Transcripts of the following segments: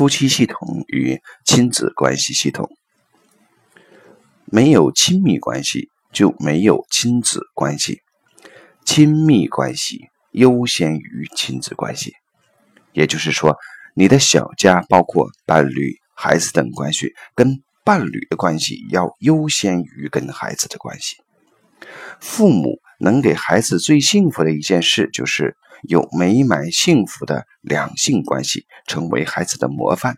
夫妻系统与亲子关系系统。没有亲密关系，就没有亲子关系。亲密关系优先于亲子关系，也就是说，你的小家包括伴侣、孩子等关系，跟伴侣的关系要优先于跟孩子的关系。父母能给孩子最幸福的一件事，就是有美满幸福的两性关系，成为孩子的模范，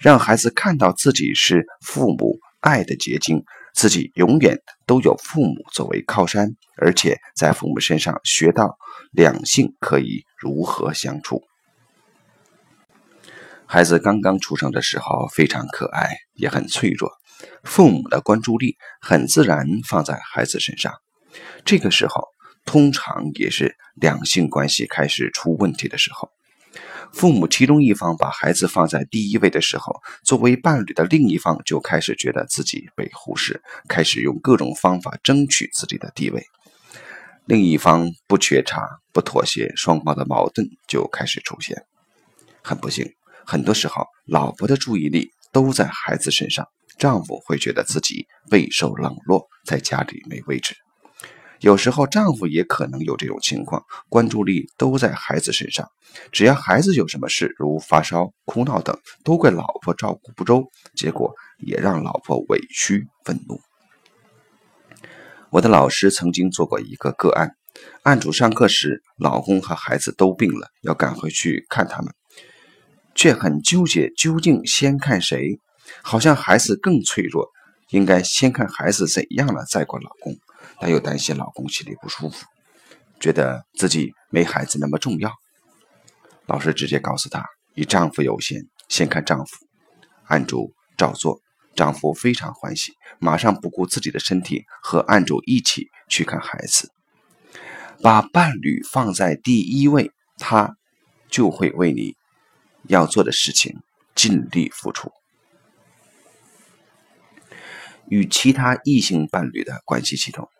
让孩子看到自己是父母爱的结晶，自己永远都有父母作为靠山，而且在父母身上学到两性可以如何相处。孩子刚刚出生的时候非常可爱，也很脆弱，父母的关注力很自然放在孩子身上。这个时候，通常也是两性关系开始出问题的时候。父母其中一方把孩子放在第一位的时候，作为伴侣的另一方就开始觉得自己被忽视，开始用各种方法争取自己的地位。另一方不觉察、不妥协，双方的矛盾就开始出现。很不幸，很多时候老婆的注意力都在孩子身上，丈夫会觉得自己备受冷落，在家里没位置。有时候丈夫也可能有这种情况，关注力都在孩子身上，只要孩子有什么事，如发烧、哭闹等，都怪老婆照顾不周，结果也让老婆委屈愤怒。我的老师曾经做过一个个案，案主上课时，老公和孩子都病了，要赶回去看他们，却很纠结，究竟先看谁？好像孩子更脆弱，应该先看孩子怎样了，再管老公。她又担心老公心里不舒服，觉得自己没孩子那么重要。老师直接告诉她，以丈夫优先，先看丈夫。案主照做，丈夫非常欢喜，马上不顾自己的身体，和案主一起去看孩子。把伴侣放在第一位，他就会为你要做的事情尽力付出。与其他异性伴侣的关系系统。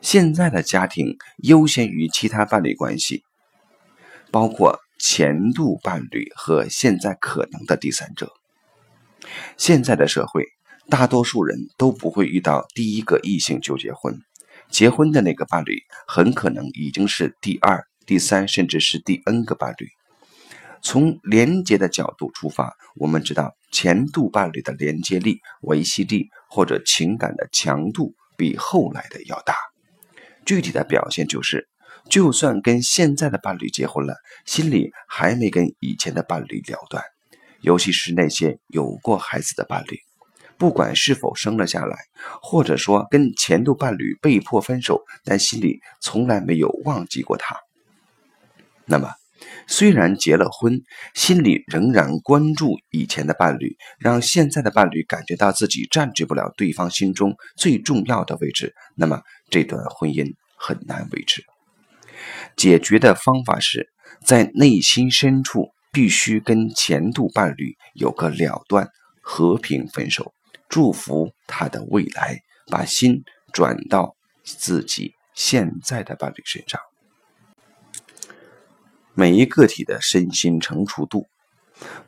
现在的家庭优先于其他伴侣关系，包括前度伴侣和现在可能的第三者。现在的社会，大多数人都不会遇到第一个异性就结婚，结婚的那个伴侣很可能已经是第二、第三，甚至是第 N 个伴侣。从连接的角度出发，我们知道前度伴侣的连接力、维系力或者情感的强度。比后来的要大，具体的表现就是，就算跟现在的伴侣结婚了，心里还没跟以前的伴侣了断。尤其是那些有过孩子的伴侣，不管是否生了下来，或者说跟前度伴侣被迫分手，但心里从来没有忘记过他，那么。虽然结了婚，心里仍然关注以前的伴侣，让现在的伴侣感觉到自己占据不了对方心中最重要的位置，那么这段婚姻很难维持。解决的方法是在内心深处必须跟前度伴侣有个了断，和平分手，祝福他的未来，把心转到自己现在的伴侣身上。每一个体的身心成熟度，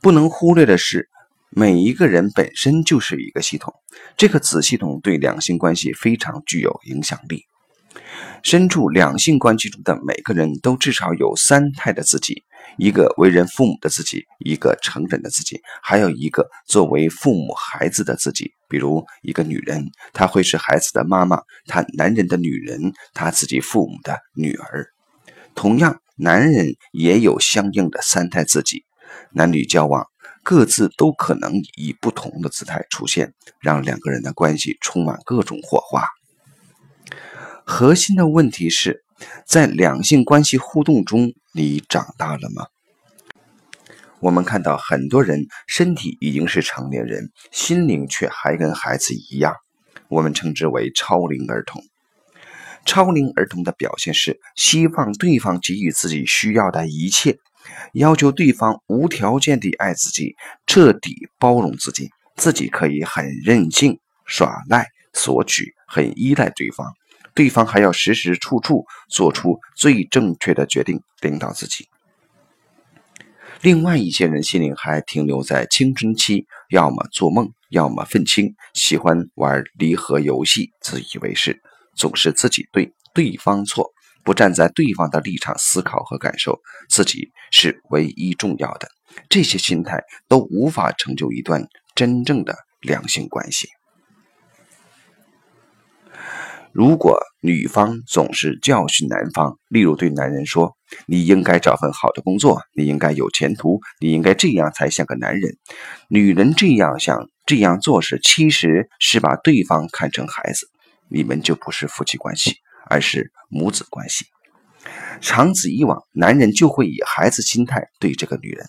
不能忽略的是，每一个人本身就是一个系统，这个子系统对两性关系非常具有影响力。身处两性关系中的每个人都至少有三态的自己：一个为人父母的自己，一个成人的自己，还有一个作为父母孩子的自己。比如，一个女人，她会是孩子的妈妈；她男人的女人，她自己父母的女儿。同样。男人也有相应的三态自己，男女交往各自都可能以不同的姿态出现，让两个人的关系充满各种火花。核心的问题是在两性关系互动中，你长大了吗？我们看到很多人身体已经是成年人，心灵却还跟孩子一样，我们称之为超龄儿童。超龄儿童的表现是希望对方给予自己需要的一切，要求对方无条件地爱自己，彻底包容自己，自己可以很任性、耍赖、索取，很依赖对方，对方还要时时处处做出最正确的决定，领导自己。另外一些人心里还停留在青春期，要么做梦，要么愤青，喜欢玩离合游戏，自以为是，总是自己对，对方错，不站在对方的立场思考和感受，自己是唯一重要的。这些心态都无法成就一段真正的良性关系。如果女方总是教训男方，例如对男人说：“你应该找份好的工作，你应该有前途，你应该这样才像个男人。”女人这样想、这样做时，其实是把对方看成孩子，你们就不是夫妻关系，而是母子关系。长此以往，男人就会以孩子心态对这个女人。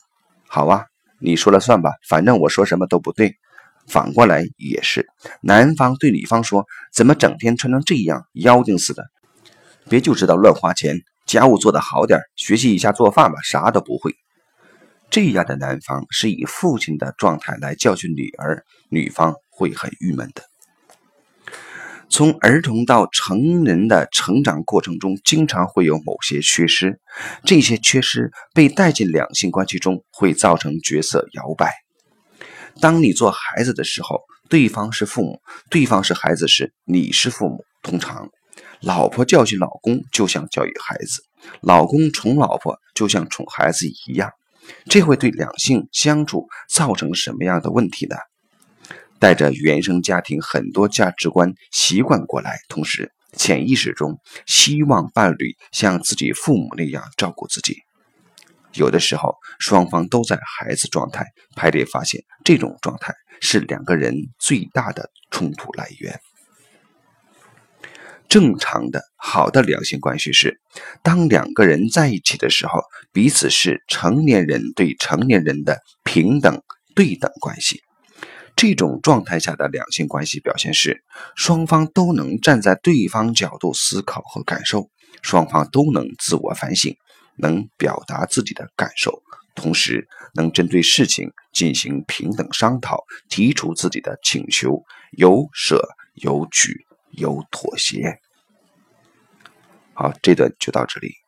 好啊，你说了算吧，反正我说什么都不对。反过来也是，男方对女方说：“怎么整天穿成这样，妖精似的？别就知道乱花钱，家务做得好点，学习一下做饭吧，啥都不会。”这样的男方是以父亲的状态来教训女儿，女方会很郁闷的。从儿童到成人的成长过程中，经常会有某些缺失，这些缺失被带进两性关系中，会造成角色摇摆。当你做孩子的时候，对方是父母；对方是孩子时，你是父母。通常，老婆教训老公就像教育孩子，老公宠老婆就像宠孩子一样。这会对两性相处造成什么样的问题呢？带着原生家庭很多价值观习惯过来，同时潜意识中希望伴侣像自己父母那样照顾自己。有的时候，双方都在孩子状态，排列发现，这种状态是两个人最大的冲突来源。正常的、好的两性关系是，当两个人在一起的时候，彼此是成年人对成年人的平等对等关系。这种状态下的两性关系表现是，双方都能站在对方角度思考和感受，双方都能自我反省。能表达自己的感受，同时能针对事情进行平等商讨，提出自己的请求，有舍有取有妥协。好，这段就到这里。